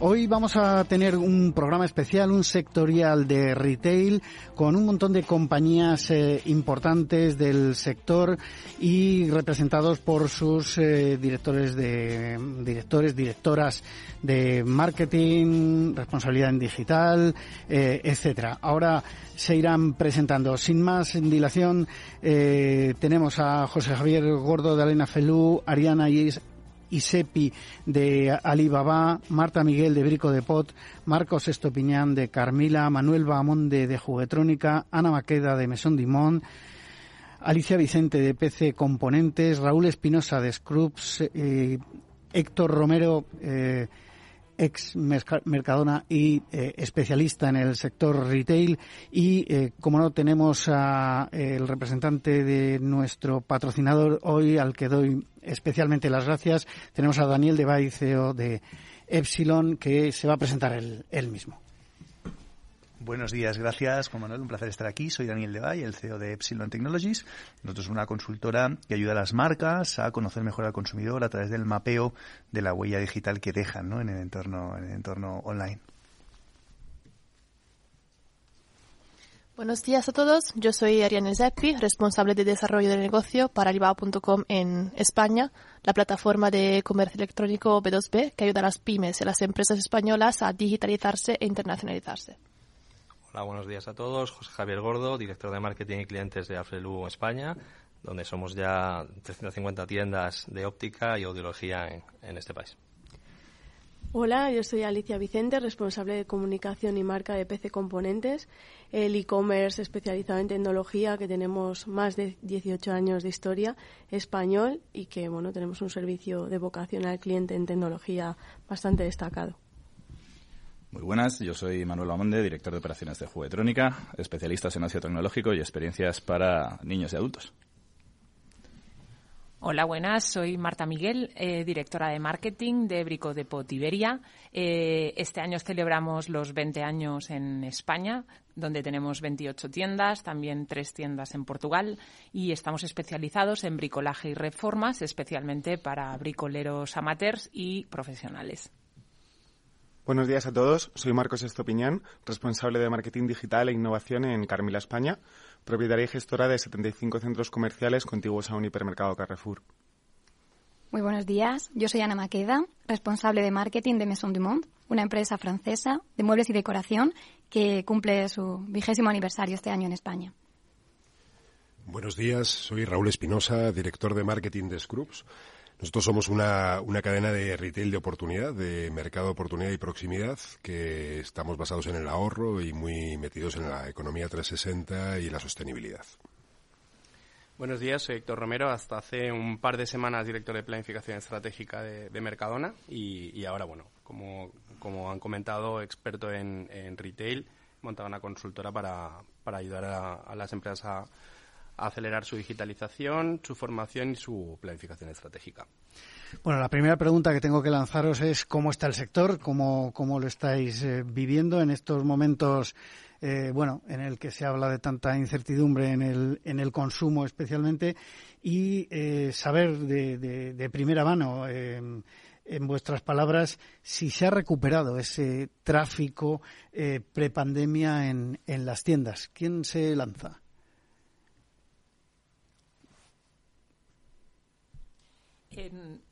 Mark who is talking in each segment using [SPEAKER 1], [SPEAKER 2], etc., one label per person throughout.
[SPEAKER 1] Hoy vamos a tener un programa especial, un sectorial de retail con un montón de compañías eh, importantes del sector y representados por sus eh, directores de directores, directoras de marketing, responsabilidad en digital, eh, etcétera. Ahora se irán presentando. Sin más dilación, tenemos a José Javier Gordo de Alena Felú, Ariana Isepi de Alibaba, Marta Miguel de Brico de Pot, Marcos Estopiñán de Carmila, Manuel Bahamonde de Juguetrónica, Ana Maqueda de Mesón Dimón, Alicia Vicente de PC Componentes, Raúl Espinosa de Scrubs, eh, Héctor Romero eh, ex Mercadona y eh, especialista en el sector retail y eh, como no tenemos a el representante de nuestro patrocinador hoy al que doy especialmente las gracias tenemos a Daniel de CEO de Epsilon que se va a presentar él mismo.
[SPEAKER 2] Buenos días, gracias Juan Manuel, un placer estar aquí. Soy Daniel Devay, el CEO de Epsilon Technologies. Nosotros somos una consultora que ayuda a las marcas a conocer mejor al consumidor a través del mapeo de la huella digital que dejan en, el entorno, en online.
[SPEAKER 3] Buenos días a todos. Yo soy Ariane Zeppi, responsable de desarrollo de negocio para Alibaba.com en España, la plataforma de comercio electrónico B2B que ayuda a las pymes y las empresas españolas a digitalizarse e internacionalizarse.
[SPEAKER 4] Hola, buenos días a todos. José Javier Gordo, director de marketing y clientes de Afrelu España, donde somos ya 350 tiendas de óptica y audiología en, este país.
[SPEAKER 5] Hola, yo soy Alicia Vicente, responsable de comunicación y marca de PC Componentes, el e-commerce especializado en tecnología que tenemos más de 18 años de historia, español y que bueno, tenemos un servicio de vocación al cliente en tecnología bastante destacado.
[SPEAKER 6] Muy buenas, yo soy Manuel Amonde, director de operaciones de Juguetrónica, especialistas en ocio tecnológico y experiencias para niños y adultos.
[SPEAKER 7] Hola, buenas. Soy Marta Miguel, eh, directora de marketing de Brico de Potiberia. Eh, este año celebramos los 20 años en España, donde tenemos 28 tiendas, también tres tiendas en Portugal y estamos especializados en bricolaje y reformas, especialmente para bricoleros amateurs y profesionales.
[SPEAKER 8] Buenos días a todos. Soy Marcos Estopiñán, responsable de marketing digital e innovación en Carmila España, propietaria y gestora de 75 centros comerciales contiguos a un hipermercado Carrefour.
[SPEAKER 9] Muy buenos días. Yo soy Ana Maqueda, responsable de marketing de Maison du Monde, una empresa francesa de muebles y decoración que cumple su vigésimo aniversario este año en España.
[SPEAKER 10] Buenos días. Soy Raúl Espinosa, director de marketing de Scrubs nosotros somos una, una, cadena de retail de oportunidad, de mercado de oportunidad y proximidad, que estamos basados en el ahorro y muy metidos en la economía 360 y la sostenibilidad.
[SPEAKER 11] Buenos días, soy Héctor Romero, hasta hace un par de semanas director de planificación estratégica de, Mercadona y, ahora, bueno, como, como han comentado, experto en, retail, montado una consultora para, para ayudar a las empresas a acelerar su digitalización, su formación y su planificación estratégica.
[SPEAKER 1] Bueno, la primera pregunta que tengo que lanzaros es cómo está el sector, cómo, cómo lo estáis eh, viviendo en estos momentos, eh, bueno, en el que se habla de tanta incertidumbre en el, en el consumo especialmente y eh, saber de, de, primera mano. en vuestras palabras, si se ha recuperado ese tráfico prepandemia en, en las tiendas. ¿Quién se lanza?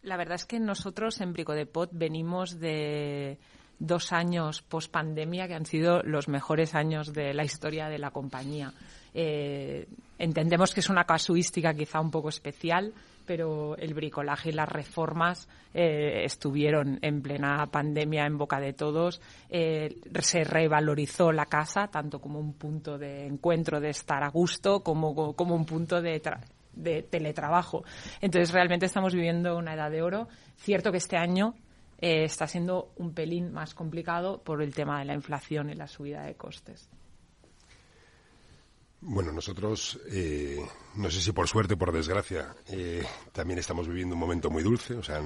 [SPEAKER 7] La verdad es que nosotros en Brico de Pot venimos de dos años post pandemia que han sido los mejores años de la historia de la compañía. Eh, entendemos que es una casuística quizá un poco especial, pero el bricolaje y las reformas eh, estuvieron en plena pandemia en boca de todos. Eh, se revalorizó la casa tanto como un punto de encuentro, de estar a gusto, como, como un punto de de teletrabajo. Entonces, realmente estamos viviendo una edad de oro. Cierto que este año eh, está siendo un pelín más complicado por el tema de la inflación y la subida de costes.
[SPEAKER 10] Bueno, nosotros, eh, no sé si por suerte o por desgracia, eh, también estamos viviendo un momento muy dulce. O sea,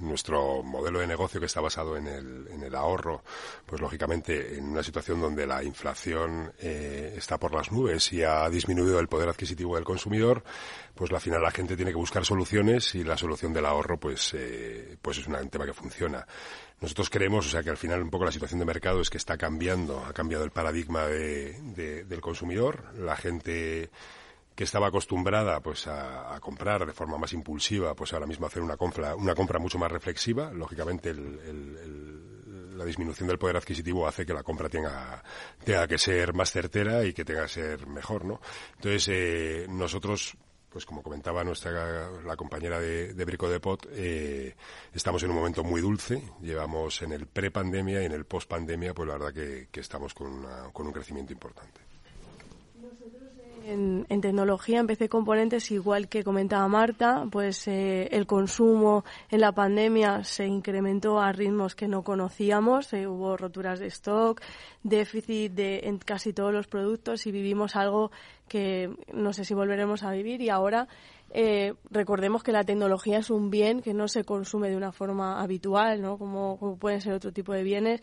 [SPEAKER 10] nuestro modelo de negocio que está basado en el, en el ahorro, pues lógicamente en una situación donde la inflación eh, está por las nubes y ha disminuido el poder adquisitivo del consumidor, pues al final la gente tiene que buscar soluciones y la solución del ahorro, pues, pues es un tema que funciona. Nosotros creemos, o sea, que al final un poco la situación de mercado es que está cambiando, ha cambiado el paradigma del consumidor. La gente que estaba acostumbrada pues a, comprar de forma más impulsiva, pues ahora mismo hacer una compra, una compra mucho más reflexiva. Lógicamente la disminución del poder adquisitivo hace que la compra tenga, tenga que ser más certera y que tenga que ser mejor, ¿no? Entonces, eh, nosotros pues como comentaba nuestra la compañera de, de Brico de Pot, eh, estamos en un momento muy dulce. Llevamos en el pre-pandemia y en el post-pandemia, pues la verdad que, estamos con un crecimiento importante.
[SPEAKER 5] En, tecnología, en PC Componentes, igual que comentaba Marta, pues eh, el consumo en la pandemia se incrementó a ritmos que no conocíamos. Eh, hubo roturas de stock, déficit de, en casi todos los productos y vivimos algo que no sé si volveremos a vivir. Y ahora eh, recordemos que la tecnología es un bien que no se consume de una forma habitual, ¿no? como pueden ser otro tipo de bienes.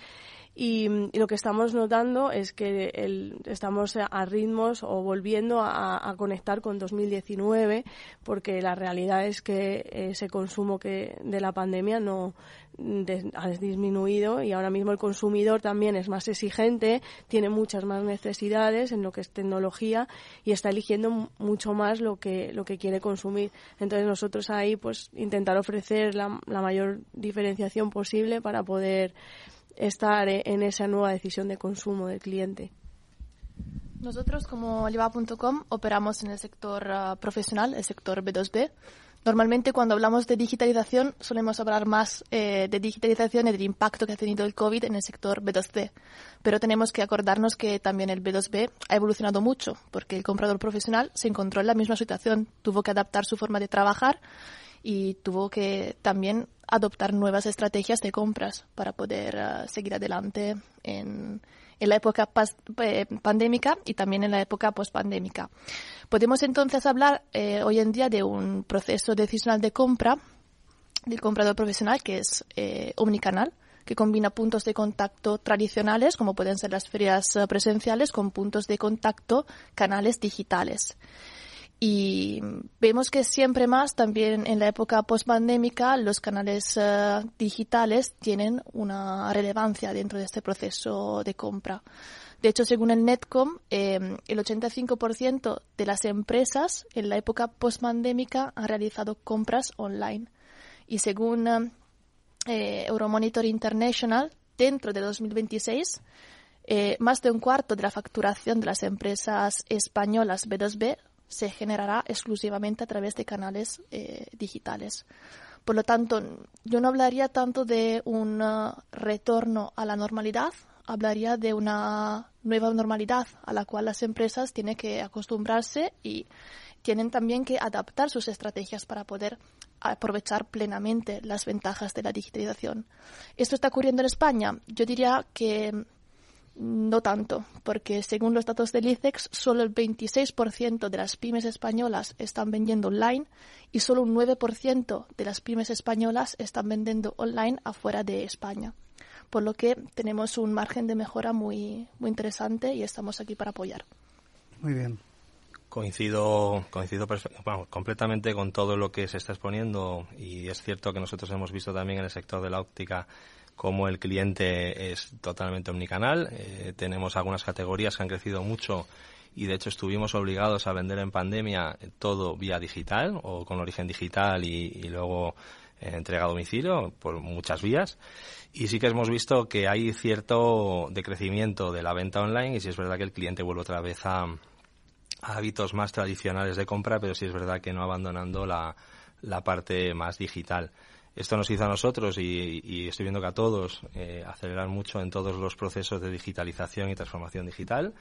[SPEAKER 5] Y, lo que estamos notando es que el, estamos a ritmos o volviendo a, conectar con 2019, porque la realidad es que ese consumo que de la pandemia no ha disminuido y ahora mismo el consumidor también es más exigente, tiene muchas más necesidades en lo que es tecnología y está eligiendo mucho más lo que lo que quiere consumir. Entonces nosotros ahí pues intentar ofrecer la, la mayor diferenciación posible para poder estar en esa nueva decisión de consumo del cliente.
[SPEAKER 3] Nosotros como Alibaba.com operamos en el sector ah, profesional, el sector B2B. Normalmente cuando hablamos de digitalización solemos hablar más eh, de digitalización y del impacto que ha tenido el COVID en el sector B2C. Pero tenemos que acordarnos que también el B2B ha evolucionado mucho porque el comprador profesional se encontró en la misma situación, tuvo que adaptar su forma de trabajar y tuvo que también adoptar nuevas estrategias de compras para poder uh, seguir adelante en, en la época eh, pandémica y también en la época post-pandémica. Podemos entonces hablar eh, hoy en día de un proceso decisional de compra del comprador profesional que es eh, omnicanal, que combina puntos de contacto tradicionales, como pueden ser las ferias presenciales, con puntos de contacto canales digitales. Y vemos que siempre más, también en la época postpandémica, los canales eh, digitales tienen una relevancia dentro de este proceso de compra. De hecho, según el Netcom, eh, el 85% de las empresas en la época postpandémica han realizado compras online. Y según eh, Euromonitor International, dentro de 2026, más de un cuarto de la facturación de las empresas españolas B2B se generará exclusivamente a través de canales eh, digitales. Por lo tanto, yo no hablaría tanto de un uh, retorno a la normalidad, hablaría de una nueva normalidad a la cual las empresas tienen que acostumbrarse y tienen también que adaptar sus estrategias para poder aprovechar plenamente las ventajas de la digitalización. ¿Esto está ocurriendo en España? Yo diría que no tanto, porque según los datos del ICEX, solo el 26% de las pymes españolas están vendiendo online y solo un 9% de las pymes españolas están vendiendo online afuera de España. Por lo que tenemos un margen de mejora muy, muy interesante y estamos aquí para apoyar.
[SPEAKER 1] Muy bien.
[SPEAKER 4] Coincido, coincido completamente con todo lo que se está exponiendo y es cierto que nosotros hemos visto también en el sector de la óptica como el cliente es totalmente omnicanal. Eh, tenemos algunas categorías que han crecido mucho y de hecho estuvimos obligados a vender en pandemia todo vía digital o con origen digital y, luego eh, entrega a domicilio por muchas vías. Y sí que hemos visto que hay cierto decrecimiento de la venta online y sí es verdad que el cliente vuelve otra vez a, hábitos más tradicionales de compra, pero sí es verdad que no abandonando la parte más digital. Esto nos hizo a nosotros y, estoy viendo que a todos eh, acelerar mucho en todos los procesos de digitalización y transformación digital.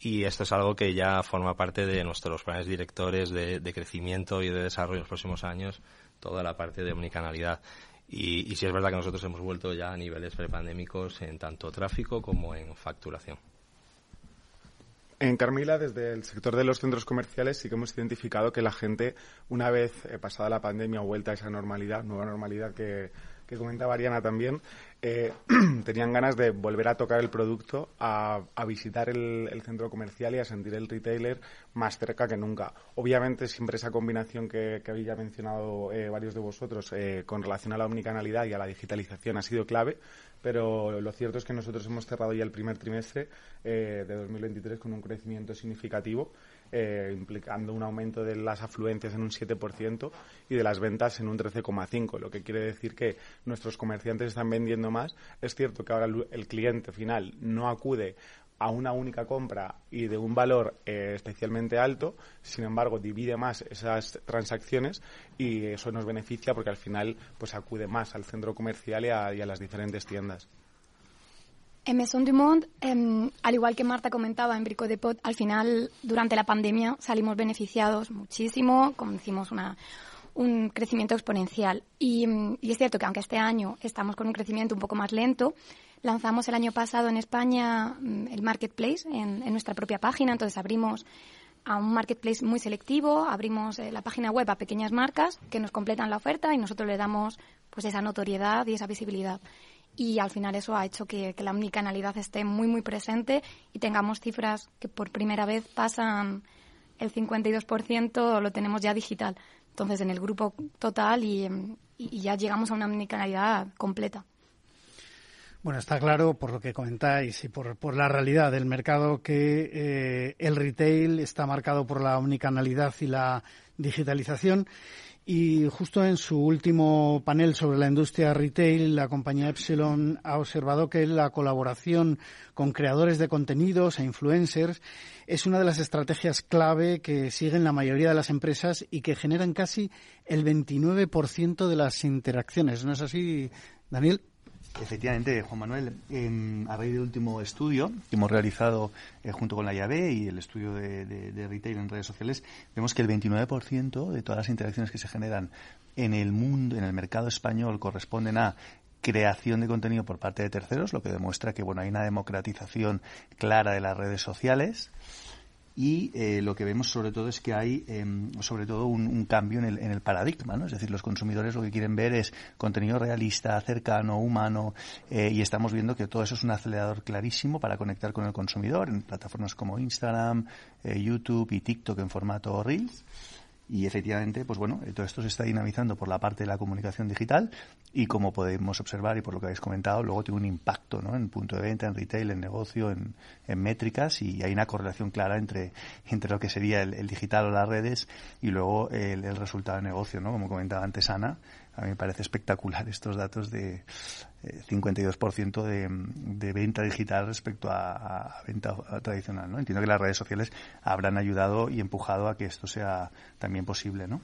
[SPEAKER 4] Y esto es algo que ya forma parte de nuestros planes directores de, crecimiento y de desarrollo en los próximos años, toda la parte de omnicanalidad. Y, y sí es verdad que nosotros hemos vuelto ya a niveles prepandémicos en tanto tráfico como en facturación.
[SPEAKER 8] En Carmila, desde el sector de los centros comerciales, sí que hemos identificado que la gente, una vez eh, pasada la pandemia o vuelta a esa normalidad, nueva normalidad que, que comentaba Ariana también, eh, tenían ganas de volver a tocar el producto, a, visitar el, centro comercial y a sentir el retailer más cerca que nunca. Obviamente, siempre esa combinación que, había mencionado eh, varios de vosotros eh, con relación a la omnicanalidad y a la digitalización ha sido clave, pero lo cierto es que nosotros hemos cerrado ya el primer trimestre de 2023 con un crecimiento significativo eh, implicando un aumento de las afluencias en un 7% y de las ventas en un 13,5%, lo que quiere decir que nuestros comerciantes están vendiendo más. Es cierto que ahora el cliente final no acude a una única compra y de un valor eh, especialmente alto, sin embargo divide más esas transacciones y eso nos beneficia porque al final pues acude más al centro comercial y a las diferentes tiendas.
[SPEAKER 9] En Maison du Monde, em, al igual que Marta comentaba en Brico de Pot, al final, durante la pandemia, salimos beneficiados muchísimo, como decimos, una, un crecimiento exponencial. Y, es cierto que aunque este año estamos con un crecimiento un poco más lento, lanzamos el año pasado en España mm, el Marketplace en, nuestra propia página, entonces abrimos a un marketplace muy selectivo, abrimos eh, la página web a pequeñas marcas que nos completan la oferta y nosotros le damos pues esa notoriedad y esa visibilidad y al final eso ha hecho que, la omnicanalidad esté muy, muy presente y tengamos cifras que por primera vez pasan el 52% lo tenemos ya digital. Entonces, en el grupo total y, ya llegamos a una omnicanalidad completa.
[SPEAKER 1] Bueno, está claro por lo que comentáis y por, por la realidad del mercado que eh, el retail está marcado por la omnicanalidad y la digitalización y justo en su último panel sobre la industria retail, la compañía Epsilon ha observado que la colaboración con creadores de contenidos e influencers es una de las estrategias clave que siguen la mayoría de las empresas y que generan casi el 29% de las interacciones. ¿No es así, Daniel?
[SPEAKER 2] Efectivamente, Juan Manuel, a raíz del último estudio que hemos realizado eh, junto con la llave y el estudio de, retail en redes sociales, vemos que el 29% de todas las interacciones que se generan en el mundo, en el mercado español, corresponden a creación de contenido por parte de terceros, lo que demuestra que bueno hay una democratización clara de las redes sociales y eh, lo que vemos sobre todo es que hay em, sobre todo un, cambio en el, en el paradigma, ¿no? Es decir, los consumidores lo que quieren ver es contenido realista, cercano, humano eh, y estamos viendo que todo eso es un acelerador clarísimo para conectar con el consumidor en plataformas como Instagram, eh, YouTube y TikTok en formato Reels y efectivamente, pues bueno, todo esto se está dinamizando por la parte de la comunicación digital y como podemos observar y por lo que habéis comentado, luego tiene un impacto ¿no? en punto de venta, en retail, en negocio, en, en métricas y hay una correlación clara entre, entre lo que sería el, digital o las redes y luego el, el, resultado de negocio, ¿no? Como comentaba antes Ana, a mí me parece espectacular estos datos de 52% eh, de, de, venta digital respecto a, venta tradicional. ¿no? Entiendo que las redes sociales habrán ayudado y empujado a que esto sea también posible, ¿no?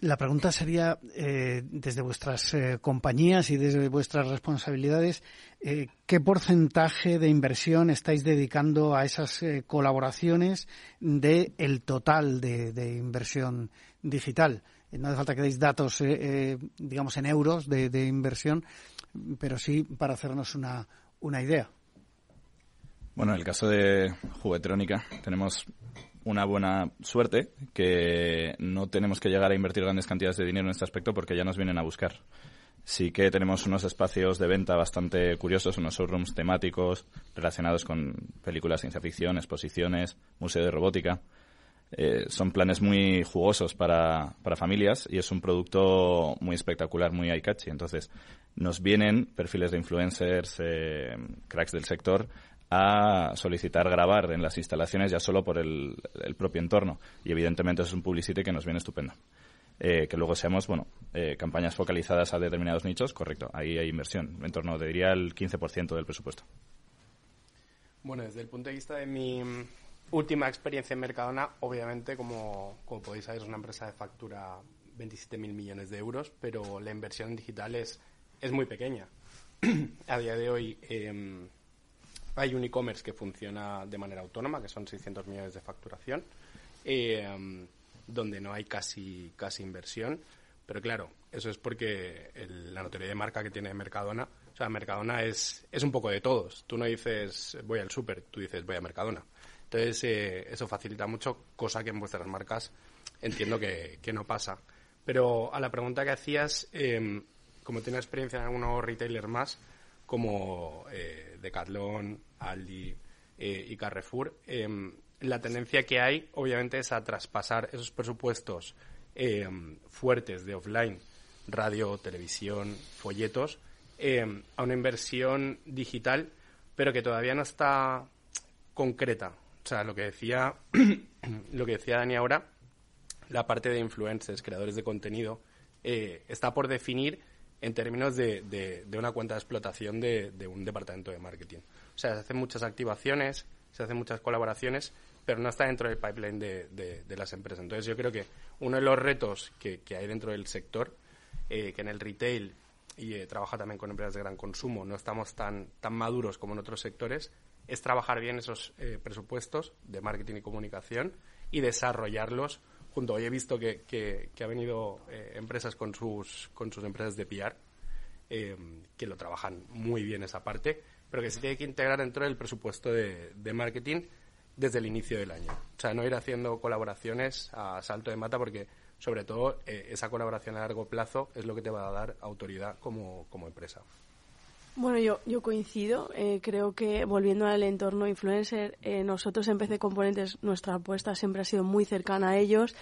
[SPEAKER 1] La pregunta sería, eh, desde vuestras eh, compañías y desde vuestras responsabilidades, ¿qué porcentaje de inversión estáis dedicando a esas colaboraciones del el total de inversión digital? No hace falta que deis datos, eh, eh, digamos, en euros de, inversión, pero sí para hacernos una, una idea.
[SPEAKER 6] Bueno, en el caso de Juguetrónica tenemos una buena suerte que no tenemos que llegar a invertir grandes cantidades de dinero en este aspecto porque ya nos vienen a buscar. Sí que tenemos unos espacios de venta bastante curiosos, unos showrooms temáticos relacionados con películas de ciencia ficción, exposiciones, museo de robótica. Eh, son planes muy jugosos para, para, familias y es un producto muy espectacular, muy eye-catchy. Entonces, nos vienen perfiles de influencers, eh, cracks del sector, a solicitar grabar en las instalaciones ya solo por el, el propio entorno. Y evidentemente es un publicity que nos viene estupendo. Eh, que luego seamos, bueno, campañas focalizadas a determinados nichos, correcto, ahí hay inversión, en torno, diría, el 15% del presupuesto.
[SPEAKER 11] Bueno, desde el punto de vista de mi, última experiencia en Mercadona, obviamente, como, como podéis saber, es una empresa de factura 27.000 millones de euros, pero la inversión digital es, es muy pequeña. a día de hoy em, hay un e-commerce que funciona de manera autónoma, que son 600 millones de facturación, em, donde no hay casi, casi inversión. Pero claro, eso es porque la notoriedad de marca que tiene Mercadona, o sea, Mercadona es, es un poco de todos. Tú no dices voy al súper, tú dices voy a Mercadona. Entonces, eh, eso facilita mucho, cosa que en vuestras marcas entiendo que, no pasa. Pero a la pregunta que hacías, em, como tienes experiencia en algunos retailers más, como eh, Decathlon, Aldi eh, y Carrefour, em, la tendencia que hay, obviamente, es a traspasar esos presupuestos em, fuertes de offline, radio, televisión, folletos, a una inversión digital, pero que todavía no está concreta. O sea, lo que decía, lo que decía Dani ahora, la parte de influencers, creadores de contenido, eh, está por definir en términos de, de, una cuenta de explotación de, un departamento de marketing. O sea, se hacen muchas activaciones, se hacen muchas colaboraciones, pero no está dentro del pipeline de, las empresas. Entonces, yo creo que uno de los retos que, hay dentro del sector, eh, que en el retail y eh, trabaja también con empresas de gran consumo, no estamos tan, tan maduros como en otros sectores, es trabajar bien esos eh, presupuestos de marketing y comunicación y desarrollarlos junto. Hoy he visto que, que, ha venido eh, empresas con sus, con sus empresas de PR eh, que lo trabajan muy bien esa parte, pero que se tiene que integrar dentro del presupuesto de, de marketing desde el inicio del año. O sea, no ir haciendo colaboraciones a salto de mata porque, sobre todo, esa colaboración a largo plazo es lo que te va a dar autoridad como, como empresa.
[SPEAKER 5] Bueno, yo, yo coincido. Eh, creo que volviendo al entorno influencer, eh, nosotros en PC Componentes, nuestra apuesta siempre ha sido muy cercana a ellos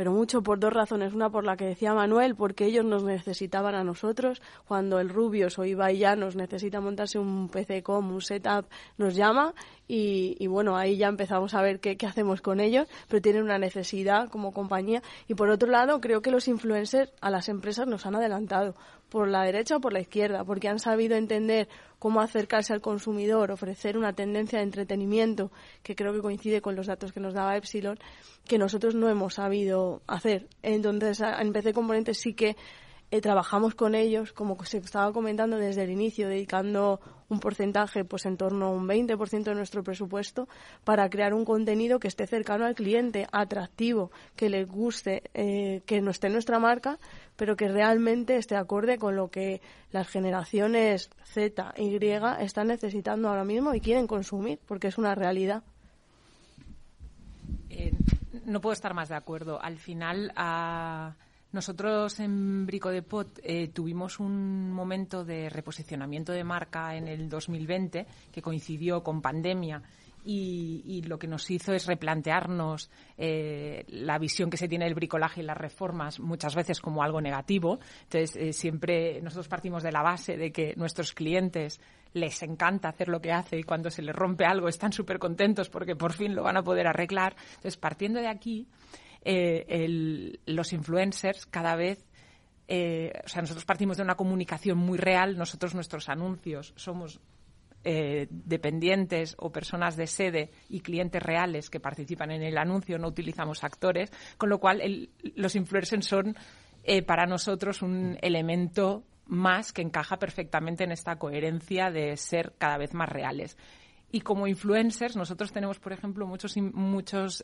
[SPEAKER 5] pero mucho por dos razones. Una por la que decía Manuel, porque ellos nos necesitaban a nosotros. Cuando el Rubios o Ibai ya nos necesita montarse un PC com, un setup, nos llama y, bueno, ahí ya empezamos a ver qué, qué, hacemos con ellos, pero tienen una necesidad como compañía. Y por otro lado, creo que los influencers a las empresas nos han adelantado por la derecha o por la izquierda, porque han sabido entender cómo acercarse al consumidor, ofrecer una tendencia de entretenimiento que creo que coincide con los datos que nos daba Epsilon, que nosotros no hemos sabido hacer. Entonces, en PC Componentes sí que eh, trabajamos con ellos, como se estaba comentando desde el inicio, dedicando un porcentaje, pues en torno a un 20% de nuestro presupuesto, para crear un contenido que esté cercano al cliente, atractivo, que le guste, eh, que no esté en nuestra marca, pero que realmente esté acorde con lo que las generaciones Z, Y están necesitando ahora mismo y quieren consumir, porque es una realidad.
[SPEAKER 7] Eh, no puedo estar más de acuerdo. Al final, a nosotros en Brico de Pot eh, tuvimos un momento de reposicionamiento de marca en el 2020 que coincidió con pandemia y, lo que nos hizo es replantearnos eh, la visión que se tiene del bricolaje y las reformas muchas veces como algo negativo. Entonces, eh, siempre nosotros partimos de la base de que nuestros clientes les encanta hacer lo que hace y cuando se les rompe algo están súper contentos porque por fin lo van a poder arreglar. Entonces, partiendo de aquí, eh, los influencers cada vez eh, o sea, nosotros partimos de una comunicación muy real, nosotros nuestros anuncios somos eh, dependientes o personas de sede y clientes reales que participan en el anuncio, no utilizamos actores, con lo cual los influencers son para nosotros un elemento más que encaja perfectamente en esta coherencia de ser cada vez más reales. Y como influencers, nosotros tenemos, por ejemplo, muchos, muchos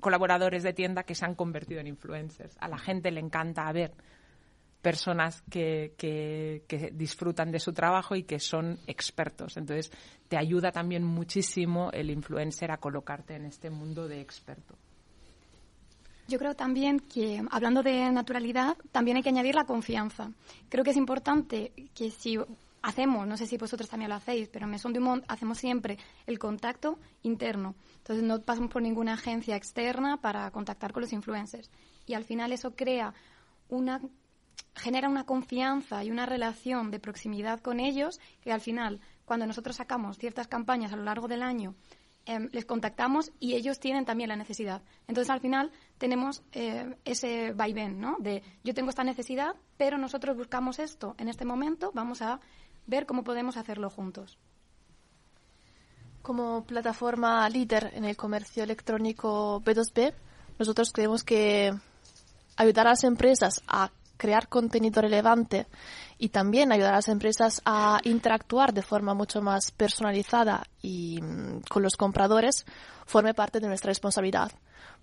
[SPEAKER 7] colaboradores de tienda que se han convertido en influencers. A la gente le encanta ver personas que, que, disfrutan de su trabajo y que son expertos. Entonces, te ayuda también muchísimo el influencer a colocarte en este mundo de experto.
[SPEAKER 9] Yo creo también que, hablando de naturalidad, también hay que añadir la confianza. Creo que es importante que si hacemos, no sé si vosotros también lo hacéis, pero en Maison Dumont hacemos siempre el contacto interno. Entonces no pasamos por ninguna agencia externa para contactar con los influencers. Y al final eso crea una genera una confianza y una relación de proximidad con ellos que al final, cuando nosotros sacamos ciertas campañas a lo largo del año, em, les contactamos y ellos tienen también la necesidad. Entonces, al final, tenemos eh, ese vaivén, ¿no? De yo tengo esta necesidad, pero nosotros buscamos esto en este momento, vamos a ver cómo podemos hacerlo juntos.
[SPEAKER 3] Como plataforma líder en el comercio electrónico B2B, nosotros creemos que ayudar a las empresas a crear contenido relevante y también ayudar a las empresas a interactuar de forma mucho más personalizada y mm, con los compradores forme parte de nuestra responsabilidad.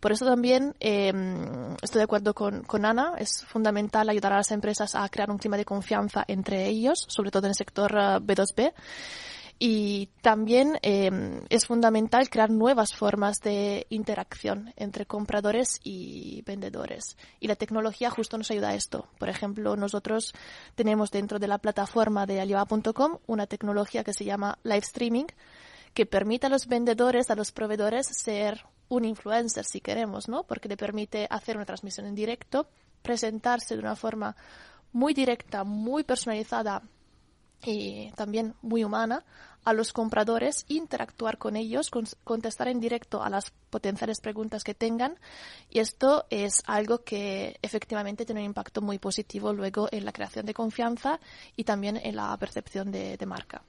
[SPEAKER 3] Por eso también em, estoy de acuerdo con, con, Ana, es fundamental ayudar a las empresas a crear un clima de confianza entre ellos, sobre todo en el sector B2B. Eh, Y también em, es fundamental crear nuevas formas de interacción entre compradores y vendedores. Y la tecnología justo nos ayuda a esto. Por ejemplo, nosotros tenemos dentro de la plataforma de Alibaba.com una tecnología que se llama live streaming, que permite a los vendedores, a los proveedores, ser un influencer si queremos, ¿no? Porque le permite hacer una transmisión en directo, presentarse de una forma muy directa, muy personalizada y también muy humana a los compradores, interactuar con ellos, contestar en directo a las potenciales preguntas que tengan. Y esto es algo que efectivamente tiene un impacto muy positivo luego en la creación de confianza y también en la percepción de, marca.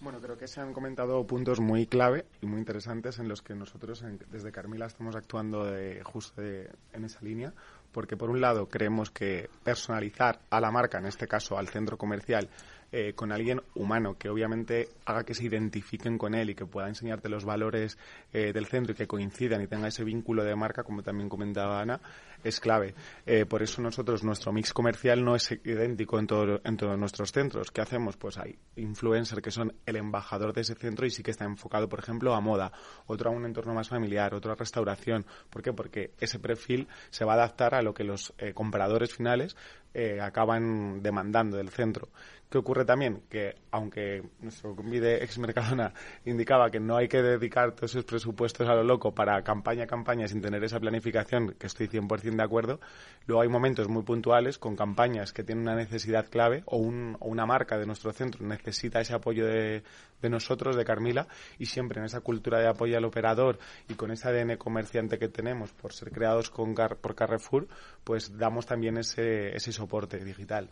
[SPEAKER 8] Bueno, creo que se han comentado puntos muy clave y muy interesantes en los que nosotros desde Carmila estamos actuando justo en esa línea porque por un lado creemos que personalizar a la marca, en este caso al centro comercial, eh, con alguien humano, que obviamente haga que se identifiquen con él y que pueda enseñarte los valores eh, del centro y que coincidan y tenga ese vínculo de marca, como también comentaba Ana, es clave. Eh, por eso nosotros, nuestro mix comercial no es idéntico en, todo, en todos nuestros centros. ¿Qué hacemos? Pues hay influencers que son el embajador de ese centro y sí que está enfocado, por ejemplo, a moda, otro a un entorno más familiar, otro a restauración. ¿Por qué? Porque ese perfil se va a adaptar a lo que los compradores finales acaban demandando del centro. ¿Qué ocurre también? Que aunque nuestro convide ex Mercadona indicaba que no hay que dedicar todos esos presupuestos a lo loco para campaña a campaña sin tener esa planificación, que estoy 100% de acuerdo, luego hay momentos muy puntuales con campañas que tienen una necesidad clave o, una marca de nuestro centro necesita ese apoyo de, nosotros, de Carmila, y siempre en esa cultura de apoyo al operador y con ese ADN comerciante que tenemos por ser creados con por Carrefour, pues damos también ese, ese soporte digital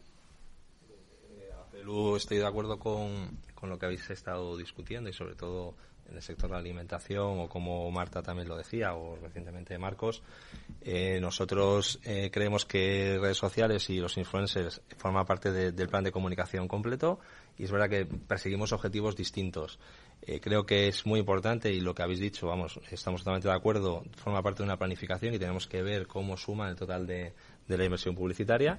[SPEAKER 4] estoy de acuerdo con, con lo que habéis estado discutiendo y sobre todo en el sector de la alimentación o como Marta también lo decía o recientemente Marcos, eh, nosotros eh, creemos que redes sociales y los influencers forman parte del plan de comunicación completo y es verdad que perseguimos objetivos distintos. Eh, creo que es muy importante y lo que habéis dicho, vamos, estamos totalmente de acuerdo, forma parte de una planificación y tenemos que ver cómo suma el total de, de la inversión publicitaria.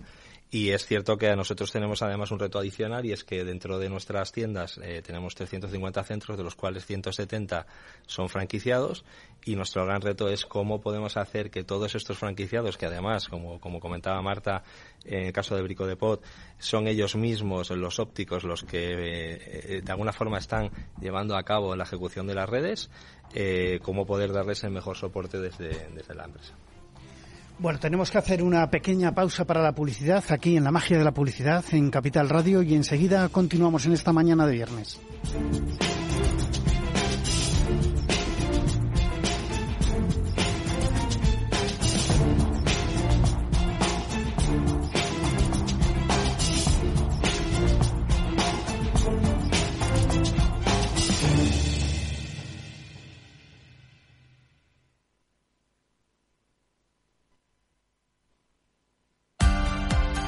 [SPEAKER 4] Y es cierto que nosotros tenemos además un reto adicional y es que dentro de nuestras tiendas eh, tenemos 350 centros, de los cuales 170 son franquiciados. Y nuestro gran reto es cómo podemos hacer que todos estos franquiciados, que además, como, como comentaba Marta, en el caso de Brico de Pot, son ellos mismos, los ópticos, los que eh, eh, de alguna forma están llevando a cabo la ejecución de las redes, cómo poder darles el mejor soporte desde, desde la empresa.
[SPEAKER 1] Bueno, tenemos que hacer una pequeña pausa para la publicidad aquí en la magia de la publicidad en Capital Radio y enseguida continuamos en esta mañana de viernes.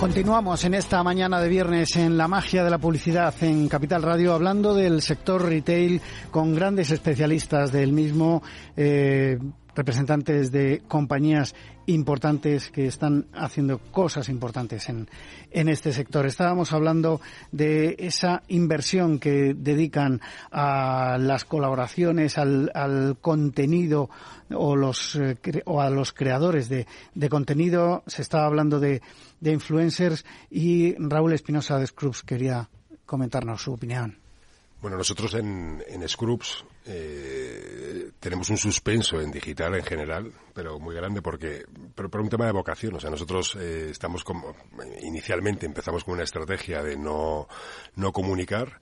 [SPEAKER 1] Continuamos en esta mañana de viernes en la magia de la publicidad en Capital Radio hablando del sector retail con grandes especialistas del mismo. Eh, representantes de compañías importantes que están haciendo cosas importantes en, en este sector. Estábamos hablando de esa inversión que dedican a las colaboraciones, al, al contenido o, los, eh, o a los creadores de, de contenido. Se estaba hablando de, de influencers y Raúl Espinosa de Scrubs quería comentarnos su opinión.
[SPEAKER 10] Bueno, nosotros en, en Scrubs eh, tenemos un suspenso en digital en general, pero muy grande porque, pero por un tema de vocación. O sea, nosotros eh, estamos como, inicialmente empezamos con una estrategia de no, no comunicar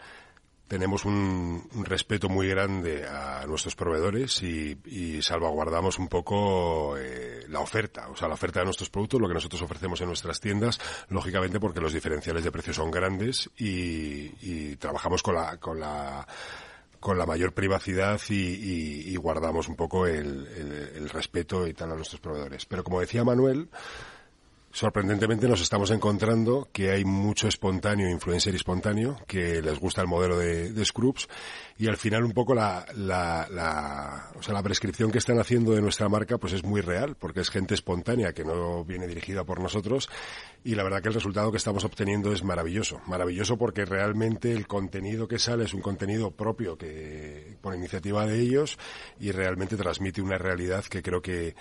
[SPEAKER 10] tenemos un, un, respeto muy grande a nuestros proveedores y, y salvaguardamos un poco eh, la oferta, o sea, la oferta de nuestros productos, lo que nosotros ofrecemos en nuestras tiendas, lógicamente porque los diferenciales de precios son grandes y, y trabajamos con la, con la con la mayor privacidad y, y, y guardamos un poco el, el, el respeto y tal a nuestros proveedores. Pero como decía Manuel, sorprendentemente nos estamos encontrando que hay mucho espontáneo, influencer espontáneo, que les gusta el modelo de, de Scrubs y al final un poco la, la, la, o sea, la prescripción que están haciendo de nuestra marca pues es muy real porque es gente espontánea que no viene dirigida por nosotros y la verdad que el resultado que estamos obteniendo es maravilloso. Maravilloso porque realmente el contenido que sale es un contenido propio que por iniciativa de ellos y realmente transmite una realidad que creo que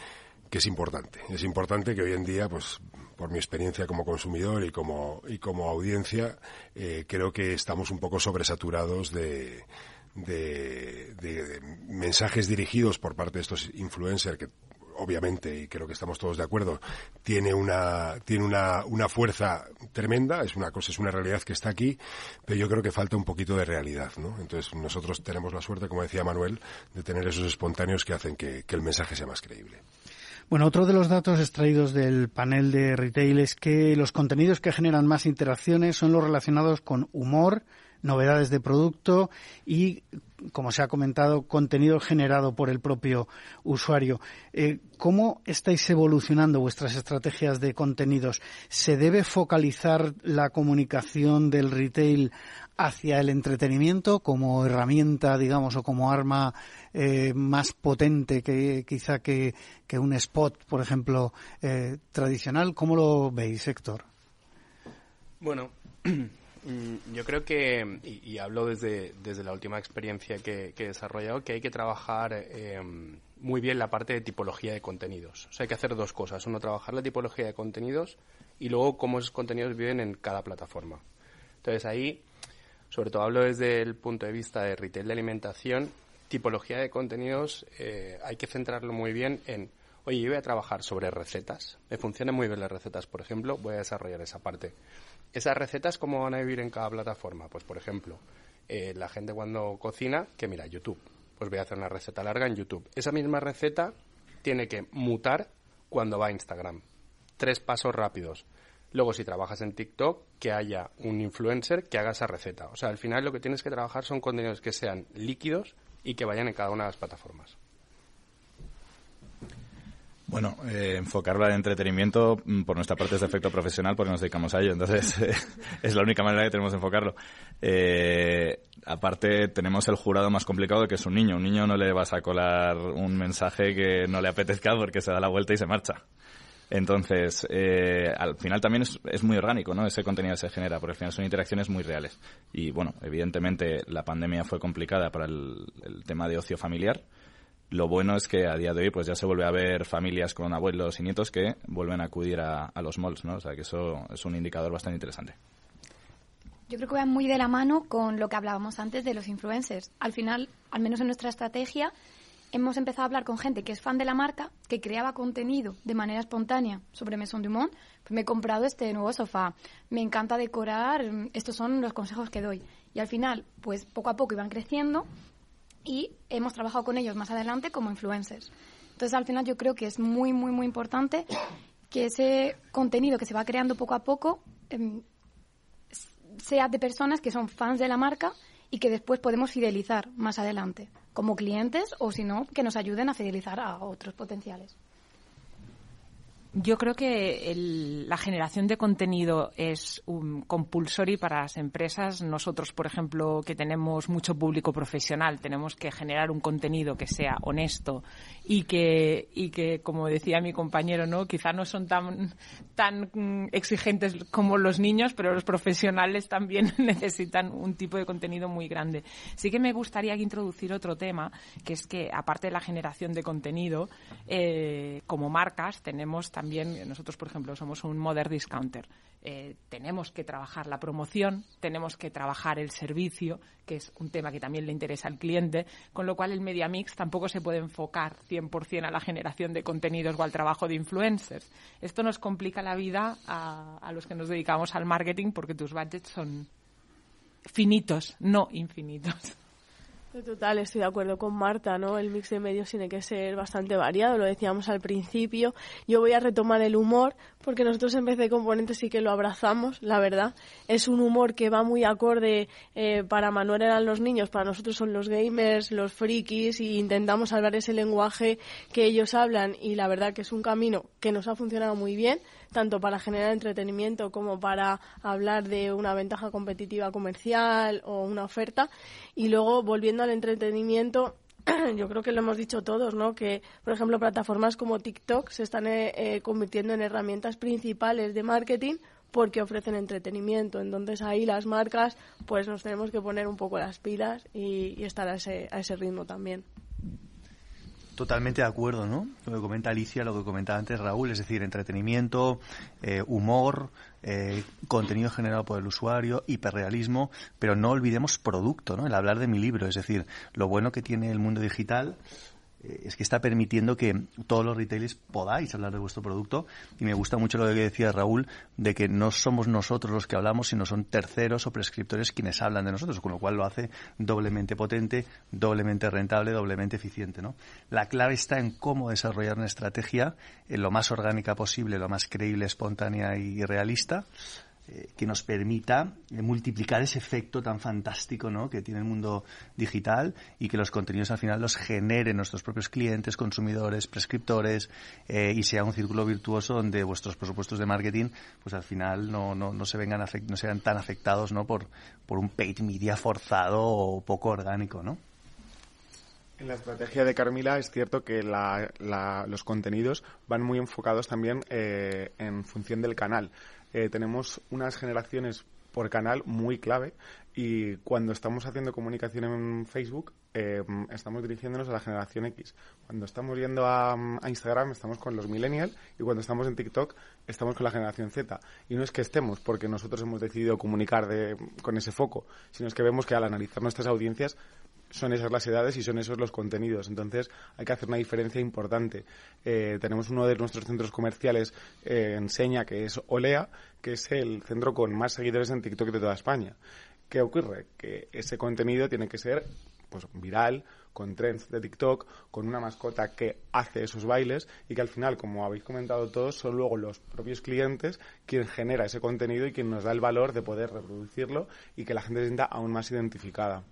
[SPEAKER 10] que es importante. Es importante que hoy en día, pues, por mi experiencia como consumidor y como, y como audiencia, eh, creo que estamos un poco sobresaturados de, de, mensajes dirigidos por parte de estos influencers que obviamente, y creo que estamos todos de acuerdo, tiene una, tiene una, una fuerza tremenda, es una cosa, es una realidad que está aquí, pero yo creo que falta un poquito de realidad, ¿no? Entonces nosotros tenemos la suerte, como decía Manuel, de tener esos espontáneos que hacen que el mensaje sea más creíble.
[SPEAKER 1] Bueno, otro de los datos extraídos del panel de retail es que los contenidos que generan más interacciones son los relacionados con humor, novedades de producto y, como se ha comentado, contenido generado por el propio usuario. Eh, ¿Cómo estáis evolucionando vuestras estrategias de contenidos? ¿Se debe focalizar la comunicación del retail hacia el entretenimiento como herramienta, digamos, o como arma eh, más potente que quizá que, un spot, por ejemplo, eh, tradicional? ¿Cómo lo veis, Héctor?
[SPEAKER 11] Bueno, yo creo que, y, y hablo desde, desde, la última experiencia que, que, he desarrollado, que hay que trabajar eh, muy bien la parte de tipología de contenidos. O sea, hay que hacer dos cosas. Uno, trabajar la tipología de contenidos y luego cómo esos contenidos viven en cada plataforma. Entonces ahí sobre todo hablo desde el punto de vista de retail de alimentación, tipología de contenidos, eh, hay que centrarlo muy bien en, oye, yo voy a trabajar sobre recetas, me funcionan muy bien las recetas, por ejemplo, voy a desarrollar esa parte. ¿Esas recetas cómo van a vivir en cada plataforma? Pues, por ejemplo, eh, la gente cuando cocina, que mira, YouTube, pues voy a hacer una receta larga en YouTube. Esa misma receta tiene que mutar cuando va a Instagram. Tres pasos rápidos. Luego, si trabajas en TikTok, que haya un influencer que haga esa receta. O sea, al final lo que tienes que trabajar son contenidos que sean líquidos y que vayan en cada una de las plataformas.
[SPEAKER 6] Bueno, eh, enfocarlo al entretenimiento mm, por nuestra parte es de efecto profesional porque nos dedicamos a ello, entonces eh, es la única manera que tenemos de enfocarlo. Eh, aparte tenemos el jurado más complicado que es un niño. Un niño no le vas a colar un mensaje que no le apetezca porque se da la vuelta y se marcha. Entonces, eh, al final también es, muy orgánico, ¿no? Ese contenido se genera, porque al final son interacciones muy reales. Y bueno, evidentemente la pandemia fue complicada para el, tema de ocio familiar. Lo bueno es que a día de hoy pues ya se vuelve a ver familias con abuelos y nietos que vuelven a acudir a, los malls, ¿no? O sea que eso es un indicador bastante interesante.
[SPEAKER 9] Yo creo que va muy de la mano con lo que hablábamos antes de los influencers. Al final, al menos en nuestra estrategia, hemos empezado a hablar con gente que es fan de la marca, que creaba contenido de manera espontánea sobre Maison Dumont. Pues me he comprado este nuevo sofá, me encanta decorar, estos son los consejos que doy. Y al final, pues poco a poco iban creciendo y hemos trabajado con ellos más adelante como influencers. Entonces, al final yo creo que es muy, muy, muy importante que ese contenido que se va creando poco a poco em, sea de personas que son fans de la marca y que después podemos fidelizar más adelante como clientes o si no, que nos ayuden a fidelizar a otros potenciales.
[SPEAKER 7] Yo creo que la generación de contenido es un compulsory para las empresas. Nosotros, por ejemplo, que tenemos mucho público profesional, tenemos que generar un contenido que sea honesto y que, y que como decía mi compañero, ¿no? quizá no son tan, tan exigentes como los niños, pero los profesionales también necesitan un tipo de contenido muy grande. Sí que me gustaría introducir otro tema, que es que aparte de la generación de contenido, eh, como marcas tenemos también también nosotros, por ejemplo, somos un modern discounter. Eh, tenemos que trabajar la promoción, tenemos que trabajar el servicio, que es un tema que también le interesa al cliente, con lo cual el media mix tampoco se puede enfocar 100% a la generación de contenidos o al trabajo de influencers. Esto nos complica la vida a, a los que nos dedicamos al marketing porque tus budgets son finitos, no infinitos.
[SPEAKER 5] Total, estoy de acuerdo con Marta, ¿no? El mix de medios tiene que ser bastante variado, lo decíamos al principio. Yo voy a retomar el humor, porque nosotros en vez de componentes sí que lo abrazamos, la verdad. Es un humor que va muy acorde, eh, para Manuel eran los niños, para nosotros son los gamers, los frikis, y intentamos hablar ese lenguaje que ellos hablan, y la verdad que es un camino que nos ha funcionado muy bien tanto para generar entretenimiento como para hablar de una ventaja competitiva comercial o una oferta. Y luego, volviendo al entretenimiento, yo creo que lo hemos dicho todos, ¿no? Que, por ejemplo, plataformas como TikTok se están eh, eh, convirtiendo en herramientas principales de marketing porque ofrecen entretenimiento. Entonces ahí las marcas, pues nos tenemos que poner un poco las pilas y, y estar a ese, a ese ritmo también.
[SPEAKER 2] Totalmente de acuerdo, ¿no? Lo que comenta Alicia, lo que comentaba antes Raúl, es decir, entretenimiento, eh, humor, eh, contenido generado por el usuario, hiperrealismo, pero no olvidemos producto, ¿no? El hablar de mi libro, es decir, lo bueno que tiene el mundo digital es que está permitiendo que todos los retailers podáis hablar de vuestro producto y me gusta mucho lo que decía Raúl de que no somos nosotros los que hablamos sino son terceros o prescriptores quienes hablan de nosotros con lo cual lo hace doblemente potente doblemente rentable doblemente eficiente ¿no? la clave está en cómo desarrollar una estrategia en lo más orgánica posible lo más creíble espontánea y realista eh, que nos permita eh, multiplicar ese efecto tan fantástico ¿no? que tiene el mundo digital y que los contenidos al final los generen nuestros propios clientes, consumidores, prescriptores eh, y sea un círculo virtuoso donde vuestros presupuestos de marketing pues al final no, no, no se vengan no sean tan afectados ¿no? por, por un paid media forzado o poco orgánico, ¿no?
[SPEAKER 8] En la estrategia de Carmila es cierto que los contenidos van muy enfocados también en función del canal. Eh, tenemos unas generaciones por canal muy clave y cuando estamos haciendo comunicación en Facebook eh, estamos dirigiéndonos a la generación X. Cuando estamos yendo a, Instagram estamos con los millennials y cuando estamos en TikTok estamos con la generación Z. Y no es que estemos porque nosotros hemos decidido comunicar con ese foco, sino es que vemos que al analizar nuestras audiencias son esas las edades y son esos los contenidos. Entonces hay que hacer una diferencia importante. Eh, tenemos uno de nuestros centros comerciales eh, en Seña, que es Olea, que es el centro con más seguidores en TikTok de toda España. ¿Qué ocurre? Que ese contenido tiene que ser pues viral, con trends de TikTok, con una mascota que hace esos bailes y que al final, como habéis comentado todos, son luego los propios clientes quien genera ese contenido y quien nos da el valor de poder reproducirlo y que la gente se sienta aún más identificada.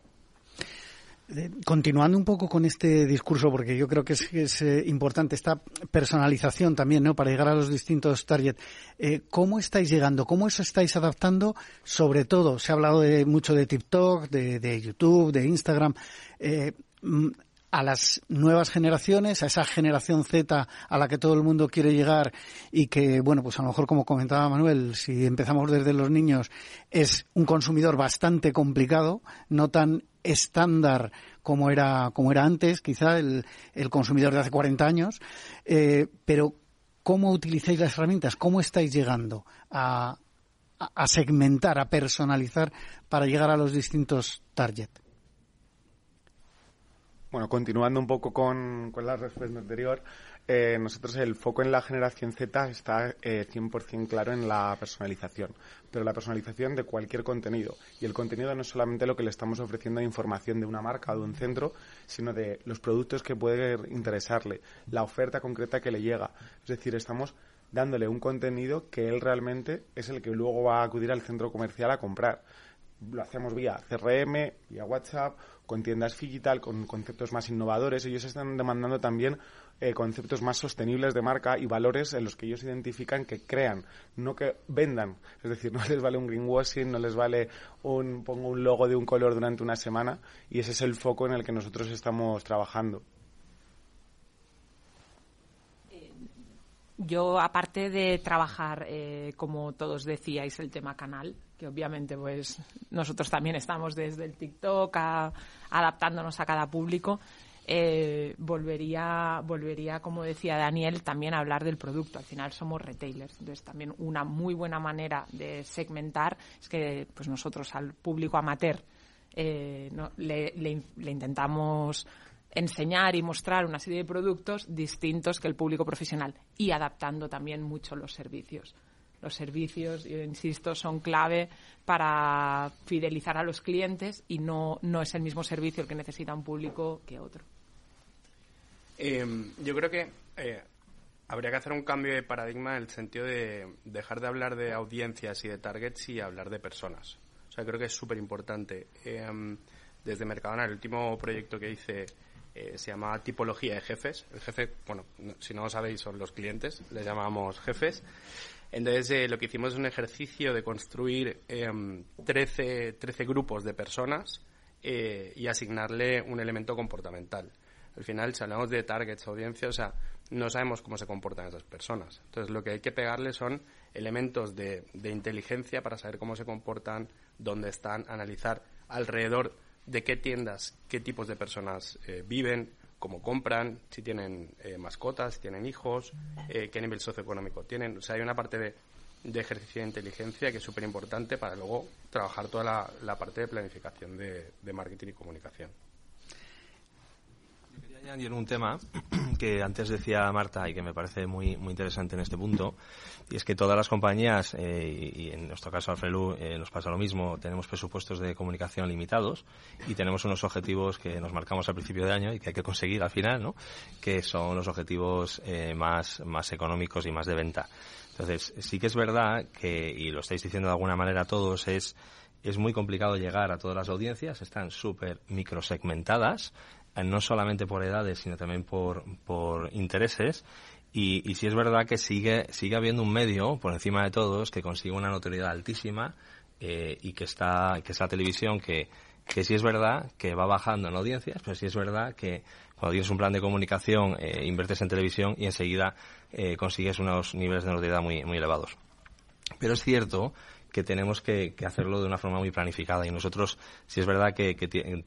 [SPEAKER 1] Eh, continuando un poco con este discurso, porque yo creo que es, eh, importante esta personalización también, ¿no? Para llegar a los distintos target. Eh, ¿Cómo estáis llegando? ¿Cómo os estáis adaptando? Sobre todo, se ha hablado de, mucho de TikTok, de, YouTube, de Instagram. Mm, a las nuevas generaciones, a esa generación Z a la que todo el mundo quiere llegar y que, bueno, pues a lo mejor como comentaba Manuel, si empezamos desde los niños, es un consumidor bastante complicado, no tan estándar como era, como era antes, quizá el, el consumidor de hace 40 años, eh, pero ¿cómo utilizáis las herramientas? ¿Cómo estáis llegando a, a segmentar, a personalizar para llegar a los distintos targets?
[SPEAKER 8] Bueno, continuando un poco con, la respuesta anterior, eh, nosotros el foco en la generación Z está eh, 100% claro en la personalización, pero la personalización de cualquier contenido. Y el contenido no es solamente lo que le estamos ofreciendo de información de una marca o de un centro, sino de los productos que puede interesarle, la oferta concreta que le llega. Es decir, estamos dándole un contenido que él realmente es el que luego va a acudir al centro comercial a comprar. Lo hacemos vía CRM, vía WhatsApp, con tiendas digital, con conceptos más innovadores. Ellos están demandando también eh, conceptos más sostenibles de marca y valores en los que ellos identifican que crean, no que vendan. Es decir, no les vale un greenwashing, no les vale un pongo un logo de un color durante una semana y ese es el foco en el que nosotros estamos trabajando.
[SPEAKER 7] Yo, aparte de trabajar, eh, como todos decíais, el tema canal, que obviamente pues nosotros también estamos desde el TikTok adaptándonos a cada público, eh, volvería, volvería, como decía Daniel, también a hablar del producto. Al final somos retailers. Entonces, también una muy buena manera de segmentar es que pues nosotros al público amateur eh, le, le intentamos enseñar y mostrar una serie de productos distintos que el público profesional y adaptando también mucho los servicios. Los servicios, yo insisto, son clave para fidelizar a los clientes y no, no es el mismo servicio el que necesita un público que otro.
[SPEAKER 11] Em, yo creo que eh, habría que hacer un cambio de paradigma en el sentido de dejar de hablar de audiencias y de targets y hablar de personas. O sea, creo que es súper importante. Em, desde Mercadona, el último proyecto que hice eh, se llama tipología de jefes. El jefe, bueno, si no lo sabéis, son los clientes, les llamamos jefes. Entonces, eh, lo que hicimos es un ejercicio de construir eh, 13, 13, grupos de personas eh, y asignarle un elemento comportamental. Al final, si hablamos de targets, audiencia, o sea, no sabemos cómo se comportan esas personas. Entonces, lo que hay que pegarle son elementos de, de inteligencia para saber cómo se comportan, dónde están, analizar alrededor de qué tiendas, qué tipos de personas eh, viven, cómo compran, si tienen eh, mascotas, si tienen hijos, eh, qué nivel socioeconómico tienen. O sea, hay una parte de, de ejercicio de inteligencia que es súper importante para luego trabajar toda la, la parte de planificación de, de marketing y comunicación
[SPEAKER 4] añadir un tema que antes decía Marta y que me parece muy, muy interesante en este punto, y es que todas las compañías, eh, y, en nuestro caso Alfrelu eh, nos pasa lo mismo, tenemos presupuestos de comunicación limitados y tenemos unos objetivos que nos marcamos al principio de año y que hay que conseguir al final, ¿no? que son los objetivos eh, más, más económicos y más de venta. Entonces, sí que es verdad que, y lo estáis diciendo de alguna manera todos, es es muy complicado llegar a todas las audiencias, están súper microsegmentadas, no solamente por edades, sino también por, por intereses. Y, y sí es verdad que sigue, sigue habiendo un medio, por encima de todos, que consigue una notoriedad altísima eh, y que está, que es la televisión, que, que sí es verdad que va bajando en audiencias, pero sí es verdad que cuando tienes un plan de comunicación, eh, inviertes en televisión y enseguida eh, consigues unos niveles de notoriedad muy, muy elevados. Pero es cierto que tenemos que, hacerlo de una forma muy planificada. Y nosotros, si es verdad que,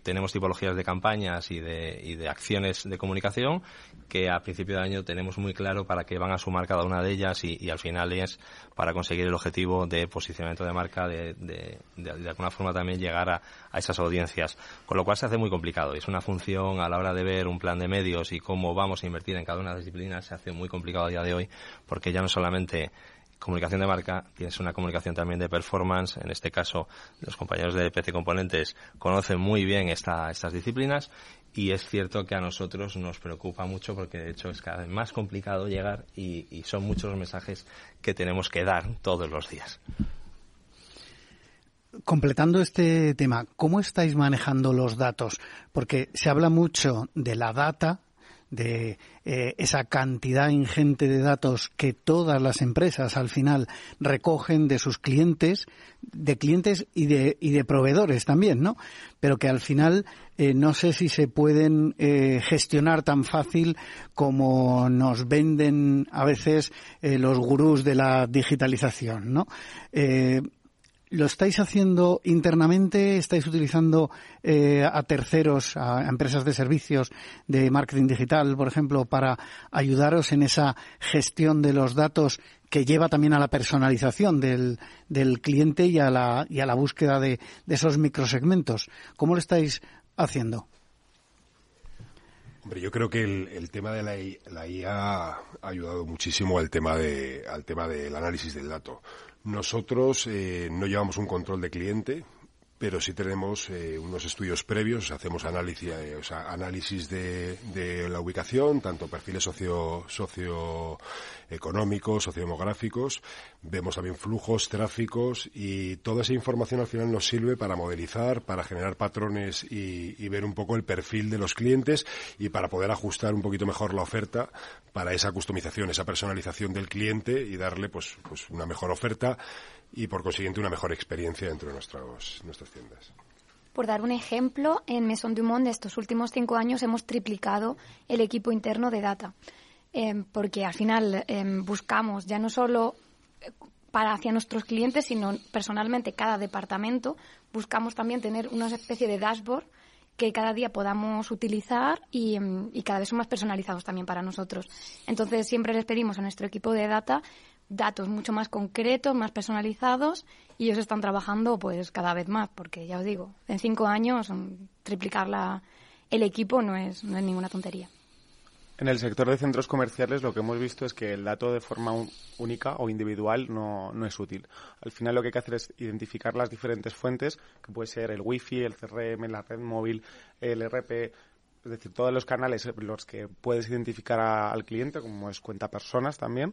[SPEAKER 4] tenemos tipologías de campañas y de, y de, acciones de comunicación que a principio de año tenemos muy claro para qué van a sumar cada una de ellas y, al final es para conseguir el objetivo de posicionamiento de marca, de, de, de alguna forma también llegar a, a, esas audiencias. Con lo cual se hace muy complicado. Es una función a la hora de ver un plan de medios y cómo vamos a invertir en cada una de las disciplinas se hace muy complicado a día de hoy porque ya no solamente comunicación de marca, tienes una comunicación también de performance. En este caso, los compañeros de PC Componentes conocen muy bien esta, estas disciplinas y es cierto que a nosotros nos preocupa mucho porque de hecho es cada vez más complicado llegar y son muchos los mensajes que tenemos que dar todos los días.
[SPEAKER 1] Completando este tema, ¿cómo estáis manejando los datos? Porque se habla mucho de la data, de eh, esa cantidad ingente de datos que todas las empresas al final recogen de sus clientes, de clientes y de, y de proveedores también, ¿no? Pero que al final eh, no sé si se pueden eh, gestionar tan fácil como nos venden a veces los gurús de la digitalización, ¿no? ¿Lo estáis haciendo internamente? ¿Estáis utilizando eh, a terceros, a empresas de servicios de marketing digital, por ejemplo, para ayudaros en esa gestión de los datos que lleva también a la personalización del, cliente y a la, y a la búsqueda de, de esos microsegmentos? ¿Cómo lo estáis haciendo?
[SPEAKER 10] Hombre, yo creo que el, tema de la, la, IA ha ayudado muchísimo al tema de al tema del análisis del dato. Nosotros eh, no llevamos un control de cliente, pero sí tenemos eh, unos estudios previos, hacemos análisis, eh, o sea, análisis de, de, la ubicación, tanto perfiles socio, socioeconómicos, sociodemográficos, vemos también flujos, tráficos y toda esa información al final nos sirve para modelizar, para generar patrones y, y ver un poco el perfil de los clientes y para poder ajustar un poquito mejor la oferta para esa customización, esa personalización del cliente y darle pues, pues una mejor oferta y por consiguiente una mejor experiencia dentro de nuestros, nuestras tiendas.
[SPEAKER 9] Por dar un ejemplo, en Maison Dumont de estos últimos cinco años hemos triplicado el equipo interno de data, em, porque al final em, buscamos ya no solo eh, para hacia nuestros clientes, sino personalmente cada departamento buscamos también tener una especie de dashboard que cada día podamos utilizar y, em, y, cada vez son más personalizados también para nosotros. Entonces siempre les pedimos a nuestro equipo de data datos mucho más concretos, más personalizados y ellos están trabajando pues cada vez más porque ya os digo, en cinco años triplicar la, el equipo no es, no es ninguna tontería.
[SPEAKER 8] En el sector de centros comerciales lo que hemos visto es que el dato de forma única o individual no, no, es útil. Al final lo que hay que hacer es identificar las diferentes fuentes, que puede ser el wifi, el CRM, la red móvil, el RP, es decir, todos los canales los que puedes identificar al cliente, como es cuenta personas también,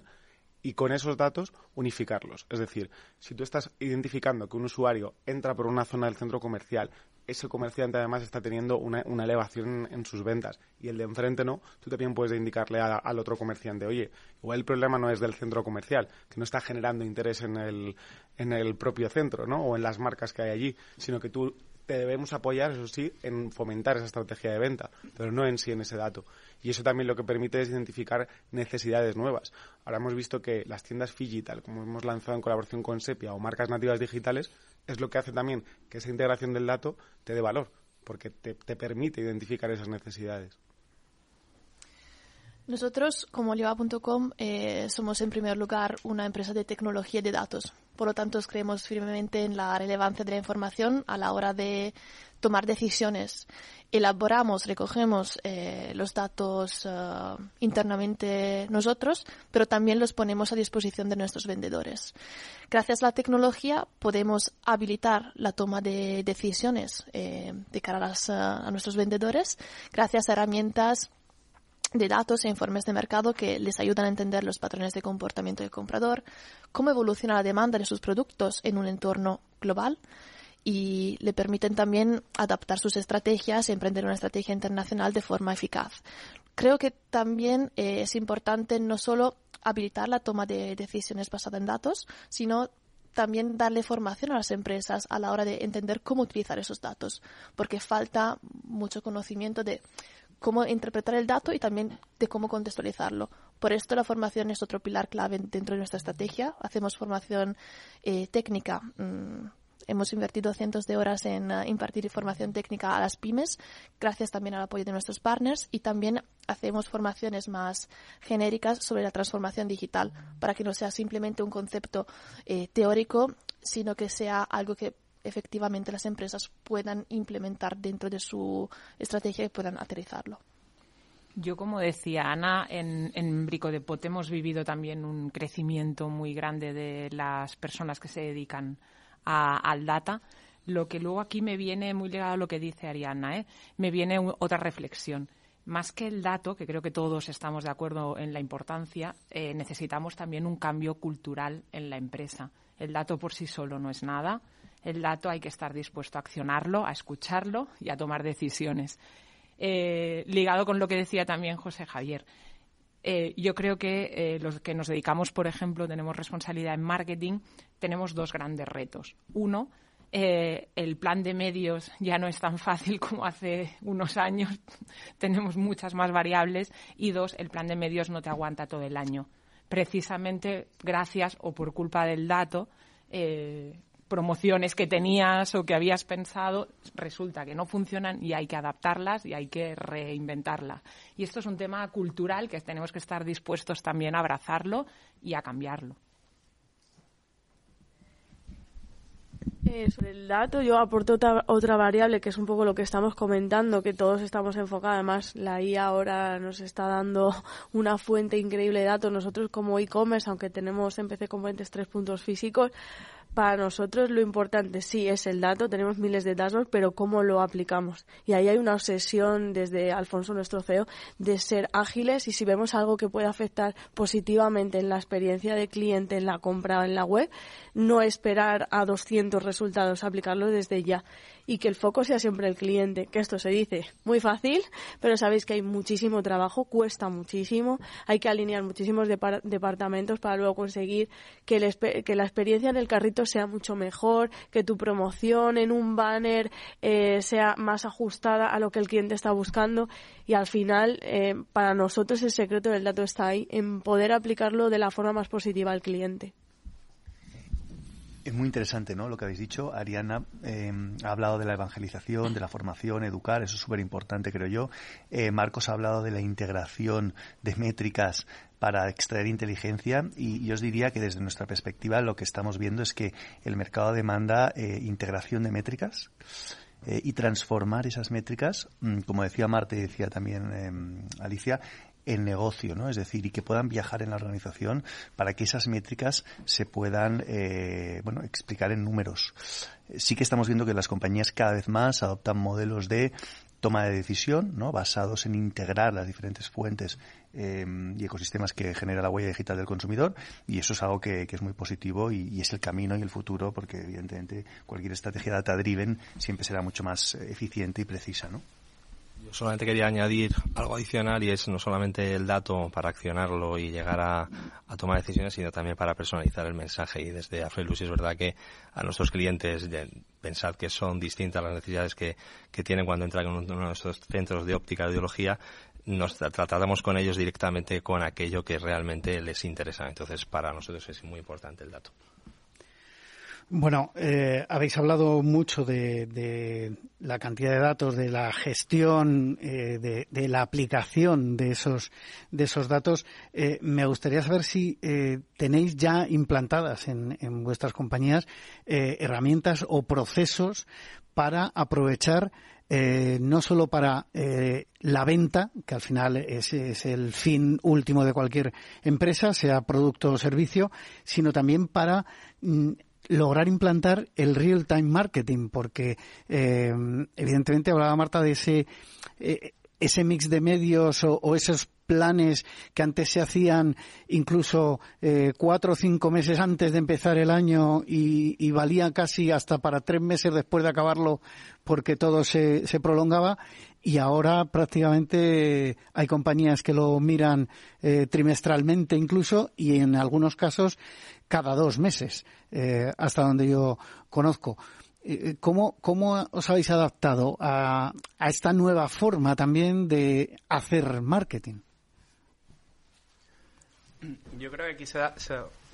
[SPEAKER 8] y con esos datos unificarlos. Es decir, si tú estás identificando que un usuario entra por una zona del centro comercial, ese comerciante además está teniendo una, elevación en, sus ventas y el de enfrente no, tú también puedes indicarle al otro comerciante, oye, igual el problema no es del centro comercial, que no está generando interés en el, en el propio centro, ¿no? O en las marcas que hay allí, sino que tú debemos apoyar, eso sí, en fomentar esa estrategia de venta, pero no en sí en ese dato. Y eso también lo que permite es identificar necesidades nuevas. Ahora hemos visto que las tiendas digital, como hemos lanzado en colaboración con Sepia o marcas nativas digitales, es lo que hace también que esa integración del dato te dé valor, porque te, te permite identificar esas necesidades.
[SPEAKER 3] Nosotros, como Oliva.com, eh, somos en primer lugar una empresa de tecnología de datos. Por lo tanto, creemos firmemente en la relevancia de la información a la hora de tomar decisiones. Elaboramos, recogemos eh, los datos eh, internamente nosotros, pero también los ponemos a disposición de nuestros vendedores. Gracias a la tecnología podemos habilitar la toma de decisiones de cara a nuestros vendedores gracias a herramientas de datos e informes de mercado que les ayudan a entender los patrones de comportamiento del comprador, cómo evoluciona la demanda de sus productos en un entorno global y le permiten también adaptar sus estrategias y emprender una estrategia internacional de forma eficaz. Creo que también eh, es importante no solo habilitar la toma de decisiones basada en datos, sino también darle formación a las empresas a la hora de entender cómo utilizar esos datos, porque falta mucho conocimiento de cómo interpretar el dato y también de cómo contextualizarlo. Por esto la formación es otro pilar clave dentro de nuestra estrategia. Hacemos formación eh, técnica. Mm, hemos invertido cientos de horas en uh, impartir formación técnica a las pymes, gracias también al apoyo de nuestros partners, y también hacemos formaciones más genéricas sobre la transformación digital, para que no sea simplemente un concepto eh, teórico, sino que sea algo que efectivamente las empresas puedan implementar dentro de su estrategia y puedan aterrizarlo.
[SPEAKER 7] Yo, como decía Ana, en, en Brico de Pot hemos vivido también un crecimiento muy grande de las personas que se dedican al data. Lo que luego aquí me viene muy ligado a lo que dice Ariana, ¿eh? me viene otra reflexión. Más que el dato, que creo que todos estamos de acuerdo en la importancia, eh, necesitamos también un cambio cultural en la empresa. El dato por sí solo no es nada el dato hay que estar dispuesto a accionarlo, a escucharlo y a tomar decisiones. Eh, ligado con lo que decía también José Javier, eh, yo creo que eh, los que nos dedicamos, por ejemplo, tenemos responsabilidad en marketing, tenemos dos grandes retos. Uno, el plan de medios ya no es tan fácil como hace unos años, tenemos muchas más variables. Y dos, el plan de medios no te aguanta todo el año. Precisamente gracias o por culpa del dato, promociones que tenías o que habías pensado, resulta que no funcionan y hay que adaptarlas y hay que reinventarlas. Y esto es un tema cultural que tenemos que estar dispuestos también a abrazarlo y a cambiarlo.
[SPEAKER 5] Eh, sobre el dato, yo aporto otra, otra, variable que es un poco lo que estamos comentando, que todos estamos enfocados. Además, la IA ahora nos está dando una fuente increíble de datos. Nosotros, como e-commerce, aunque tenemos en PC Componentes tres puntos físicos, para nosotros lo importante sí es el dato, tenemos miles de datos, pero cómo lo aplicamos. Y ahí hay una obsesión desde Alfonso, nuestro CEO, de ser ágiles y si vemos algo que puede afectar positivamente en la experiencia de cliente, en la compra en la web, no esperar a 200 resultados, aplicarlo desde ya y que el foco sea siempre el cliente, que esto se dice muy fácil, pero sabéis que hay muchísimo trabajo, cuesta muchísimo, hay que alinear muchísimos departamentos para luego conseguir que, que, la experiencia en el carrito sea mucho mejor, que tu promoción en un banner eh, sea más ajustada a lo que el cliente está buscando y al final eh, para nosotros el secreto del dato está ahí, en poder aplicarlo de la forma más positiva al cliente.
[SPEAKER 2] Es muy interesante, ¿no? Lo que habéis dicho. Ariana eh, ha hablado de la evangelización, de la formación, educar, eso es súper importante, creo yo. Eh, Marcos ha hablado de la integración de métricas para extraer inteligencia y yo os diría que desde nuestra perspectiva lo que estamos viendo es que el mercado demanda eh, integración de métricas y transformar esas métricas, mm, como decía Marte y decía también em, Alicia, el negocio, ¿no? Es decir, y que puedan viajar en la organización para que esas métricas se puedan, eh, bueno, explicar en números. Sí que estamos viendo que las compañías cada vez más adoptan modelos de toma de decisión, ¿no? Basados en integrar las diferentes fuentes eh, y ecosistemas que genera la huella digital del consumidor y eso es algo que, es muy positivo y, y, es el camino y el futuro porque evidentemente cualquier estrategia data driven siempre será mucho más eficiente y precisa, ¿no?
[SPEAKER 4] Solamente quería añadir algo adicional y es no solamente el dato para accionarlo y llegar a, tomar decisiones, sino también para personalizar el mensaje. Y desde Afrelus es verdad que a nuestros clientes pensad que son distintas las necesidades que, tienen cuando entran en uno de nuestros centros de óptica de ideología nos tratamos con ellos directamente con aquello que realmente les interesa. Entonces, para nosotros es muy importante el dato.
[SPEAKER 1] Bueno, eh, habéis hablado mucho de, la cantidad de datos, de la gestión, eh, de, la aplicación de esos, de esos datos. Eh, me gustaría saber si tenéis ya implantadas en, vuestras compañías herramientas o procesos para aprovechar no solo para la venta, que al final es, es, el fin último de cualquier empresa, sea producto o servicio, sino también para mm, lograr implantar el real-time marketing, porque eh, evidentemente hablaba Marta de ese, eh, ese mix de medios o, esos planes que antes se hacían incluso eh, cuatro o cinco meses antes de empezar el año y, y, valía casi hasta para tres meses después de acabarlo porque todo se, se prolongaba. Y ahora prácticamente hay compañías que lo miran trimestralmente incluso y en algunos casos cada dos meses, eh, hasta donde yo conozco. Eh, eh, ¿Cómo, ¿Cómo os habéis adaptado a, a esta nueva forma también de hacer marketing?
[SPEAKER 11] Yo creo que aquí se da,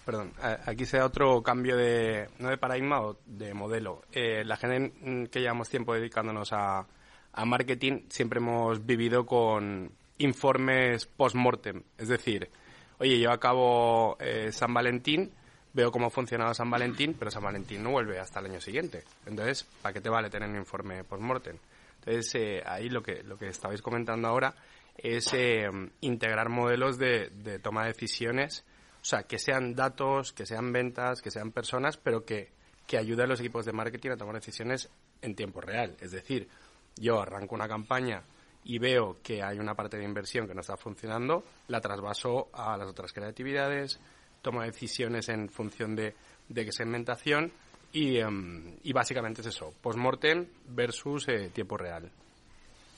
[SPEAKER 11] perdón, aquí se da otro cambio de, no de paradigma o de modelo. la gente que llevamos tiempo dedicándonos a, a marketing siempre hemos vivido con informes post-mortem. Es decir, oye, yo acabo San Valentín, veo cómo ha funcionado San Valentín, pero San Valentín no vuelve hasta el año siguiente. Entonces, ¿para qué te vale tener un informe post-mortem? Entonces, eh, ahí lo que, lo que estabais comentando ahora es eh, integrar modelos de, de, toma de decisiones, o sea, que sean datos, que sean ventas, que sean personas, pero que, que ayuden a los equipos de marketing a tomar decisiones en tiempo real. Es decir, yo arranco una campaña y veo que hay una parte de inversión que no está funcionando, la trasvaso a las otras creatividades, toma decisiones en función de, de segmentación y, em, y básicamente es eso, post-mortem versus eh, tiempo real.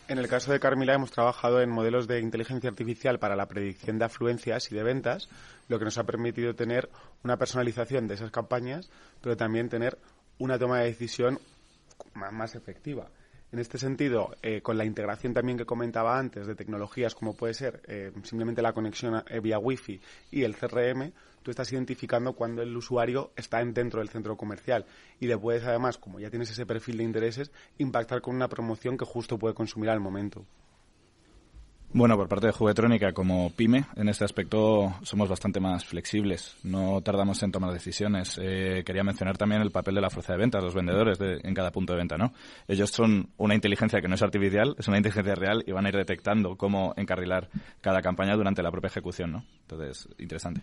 [SPEAKER 8] En el caso de Carmila hemos trabajado en modelos de inteligencia artificial para la predicción de afluencias y de ventas, lo que nos ha permitido tener una personalización de esas campañas, pero también tener una toma de decisión más efectiva. En este sentido, eh, con la integración también que comentaba antes de tecnologías como puede ser eh, simplemente la conexión vía Wi-Fi y el CRM, tú estás identificando cuando el usuario está dentro del centro comercial y le puedes además, como ya tienes ese perfil de intereses, impactar con una promoción que justo puede consumir al momento.
[SPEAKER 6] Bueno, por parte de Juguetrónica, como pyme, en este aspecto somos bastante más flexibles. No tardamos en tomar decisiones. Eh, quería mencionar también el papel de la fuerza de venta, los vendedores en cada punto de venta, ¿no? Ellos son una inteligencia que no es artificial, es una inteligencia real y van a ir detectando cómo encarrilar cada campaña durante la propia ejecución, ¿no? Entonces, interesante.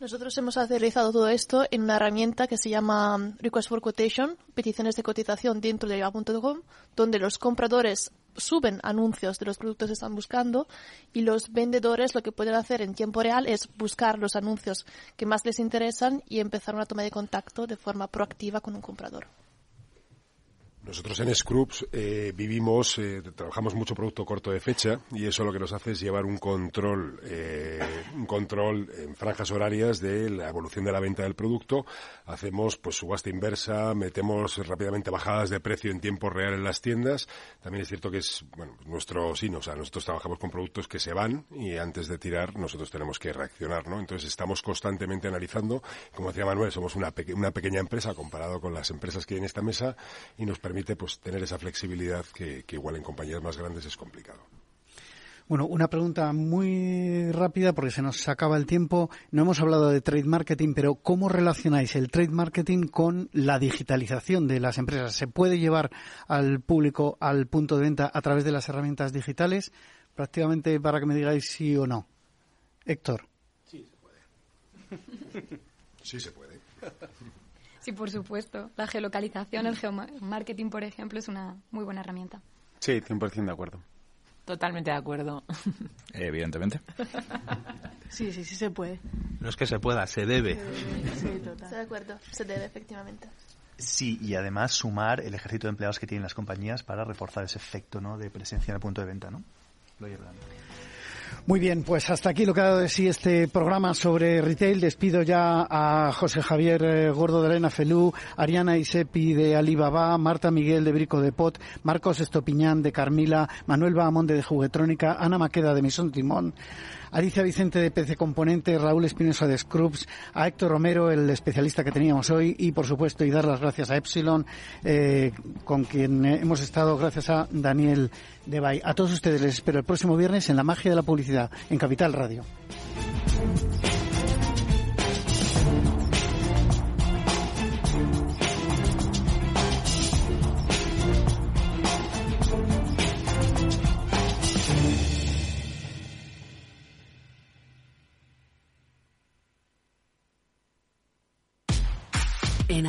[SPEAKER 3] Nosotros hemos realizado todo esto en una herramienta que se llama Request for Quotation, peticiones de cotización dentro de Yahoo.com, donde los compradores suben anuncios de los productos que están buscando y los vendedores lo que pueden hacer en tiempo real es buscar los anuncios que más les interesan y empezar una toma de contacto de forma proactiva con un comprador.
[SPEAKER 10] Nosotros en Scrubs eh, vivimos, eh, trabajamos mucho producto corto de fecha y eso lo que nos hace es llevar un control, eh, un control en franjas horarias de la evolución de la venta del producto. Hacemos pues subasta inversa, metemos rápidamente bajadas de precio en tiempo real en las tiendas. También es cierto que es bueno nuestro sí, o sea, nosotros trabajamos con productos que se van y antes de tirar nosotros tenemos que reaccionar, ¿no? Entonces estamos constantemente analizando. Como decía Manuel, somos una, una pequeña empresa comparado con las empresas que hay en esta mesa y nos permite permite pues tener esa flexibilidad que, igual en compañías más grandes es complicado.
[SPEAKER 1] Bueno, una pregunta muy rápida porque se nos acaba el tiempo. No hemos hablado de trade marketing, pero ¿cómo relacionáis el trade marketing con la digitalización de las empresas? ¿Se puede llevar al público al punto de venta a través de las herramientas digitales? Prácticamente para que me digáis sí o no. Héctor.
[SPEAKER 10] Sí, se puede. sí, se puede.
[SPEAKER 9] Sí, por supuesto. La geolocalización, el geomarketing, por ejemplo, es una muy buena herramienta.
[SPEAKER 8] Sí, 100% de acuerdo.
[SPEAKER 7] Totalmente de acuerdo.
[SPEAKER 6] Evidentemente.
[SPEAKER 5] Sí, sí, sí se puede.
[SPEAKER 4] No es que se pueda, se debe.
[SPEAKER 3] Sí, total. Estoy de acuerdo, se debe efectivamente.
[SPEAKER 2] Sí, y además sumar el ejército de empleados que tienen las compañías para reforzar ese efecto ¿no? de presencia en el punto de venta, ¿no? Lo
[SPEAKER 1] muy bien, pues hasta aquí lo que ha dado de sí este programa sobre retail. Despido ya a José Javier eh, Gordo de Arena Felú, Ariana Isepi de Alibaba, Marta Miguel de Brico de Pot, Marcos Estopiñán de Carmila, Manuel Bahamonde de Juguetrónica, Ana Maqueda de Misón Timón, Alicia Vicente de PC Componente, Raúl Espinosa de Scrubs, a Héctor Romero, el especialista que teníamos hoy, y por supuesto, y dar las gracias a Epsilon, eh, con quien hemos estado, gracias a Daniel Debay. A todos ustedes les espero el próximo viernes en La Magia de la Publicidad, en Capital Radio.